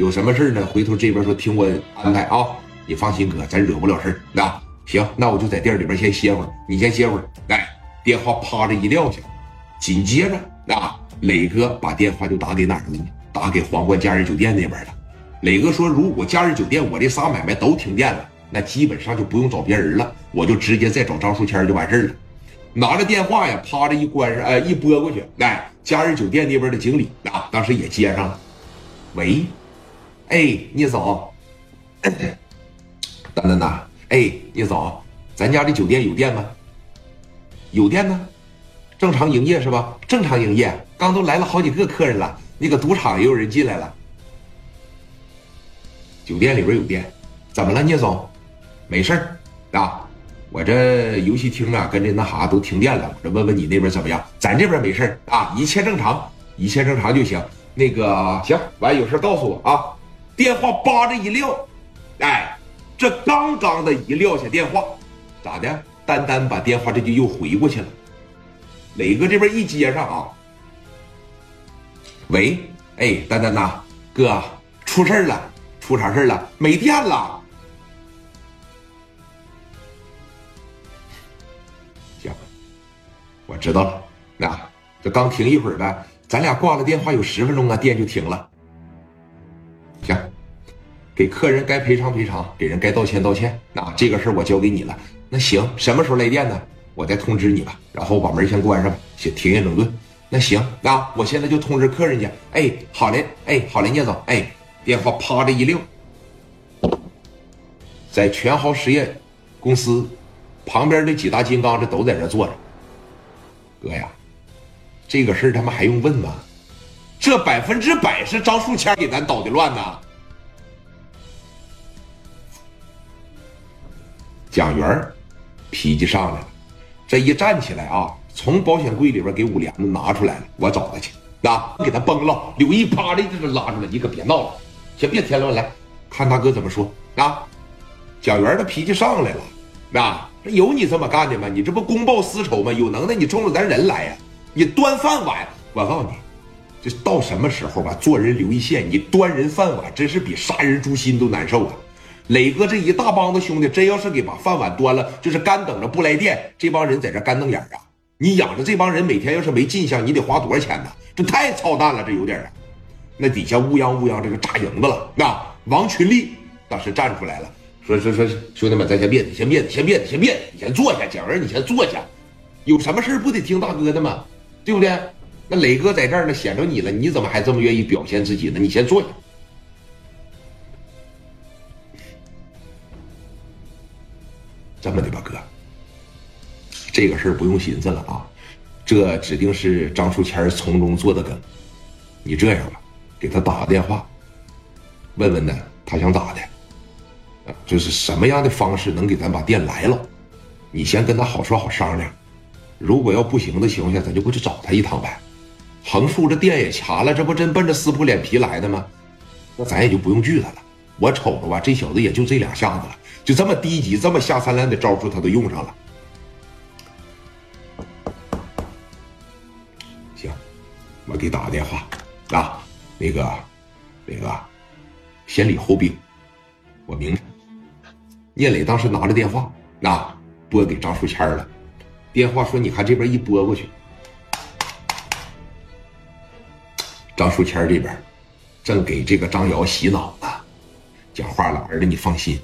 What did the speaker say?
有什么事呢？回头这边说听我安排啊。你放心，哥，咱惹不了事儿。那行，那我就在店里边先歇会儿，你先歇会儿。哎，电话啪着一撂下，紧接着啊，磊哥把电话就打给哪儿了呢？打给皇冠假日酒店那边了。磊哥说，如果假日酒店我这仨买卖都停电了，那基本上就不用找别人了，我就直接再找张树谦就完事儿了。拿着电话呀，啪着一关上，哎，一拨过去，哎，假日酒店那边的经理啊，当时也接上了。喂，哎，聂总。丹丹呐，哎，聂总，咱家这酒店有电吗？有电呢，正常营业是吧？正常营业，刚都来了好几个客人了，那个赌场也有人进来了。酒店里边有电，怎么了，聂总？没事儿啊，我这游戏厅啊跟这那啥都停电了，我这问问你那边怎么样？咱这边没事儿啊，一切正常，一切正常就行。那个行，完有事告诉我啊。电话叭着一撂，哎。这刚刚的一撂下电话，咋的？丹丹把电话这就又回过去了。磊哥这边一接上啊，喂，哎，丹丹呐，哥，出事了，出啥事了？没电了。行，我知道了。那这刚停一会儿呗，咱俩挂了电话有十分钟啊，电就停了。行。给客人该赔偿赔偿，给人该道歉道歉。那这个事儿我交给你了。那行，什么时候来电呢？我再通知你吧。然后把门先关上吧，先停业整顿。那行，那我现在就通知客人去。哎，好嘞，哎，好嘞，聂总，哎，电话啪的一撂，在全豪实业公司旁边的几大金刚这都在这坐着。哥呀，这个事儿他妈还用问吗？这百分之百是张树谦给咱捣的乱呐！蒋元脾气上来了，这一站起来啊，从保险柜里边给五连子拿出来了，我找他去，啊，给他崩了。刘毅啪的就拉出来，你可别闹了，先别添乱，来看大哥怎么说啊。蒋元的脾气上来了，啊，这有你这么干的吗？你这不公报私仇吗？有能耐你冲着咱人来呀，你端饭碗。我告诉你，这到什么时候吧，做人留一线，你端人饭碗真是比杀人诛心都难受啊。磊哥这一大帮子兄弟，真要是给把饭碗端了，就是干等着不来电。这帮人在这干瞪眼啊！你养着这帮人，每天要是没进项，你得花多少钱呢？这太操蛋了，这有点啊。那底下乌泱乌泱这个炸营子了。那王群力当时站出来了，说说说兄弟们，咱先别，先别，先别，先别，你先坐下。蒋儿，你先坐下。有什么事不得听大哥的吗？对不对？那磊哥在这儿呢，显着你了，你怎么还这么愿意表现自己呢？你先坐下。这么的吧，哥，这个事儿不用寻思了啊，这指定是张书谦从中做的梗。你这样吧，给他打个电话，问问呢，他想咋的？啊，就是什么样的方式能给咱把店来了？你先跟他好说好商量。如果要不行的情况下，咱就过去找他一趟呗。横竖这店也掐了，这不真奔着撕破脸皮来的吗？那咱也就不用惧他了。我瞅着吧，这小子也就这两下子了。就这么低级、这么下三滥的招数，他都用上了。行，我给打个电话啊，那个，磊哥，先礼后兵，我明白。聂磊当时拿着电话，那拨给张书谦了。电话说：“你看这边一拨过去，张书谦这边正给这个张瑶洗脑呢。讲话了，儿子，你放心。”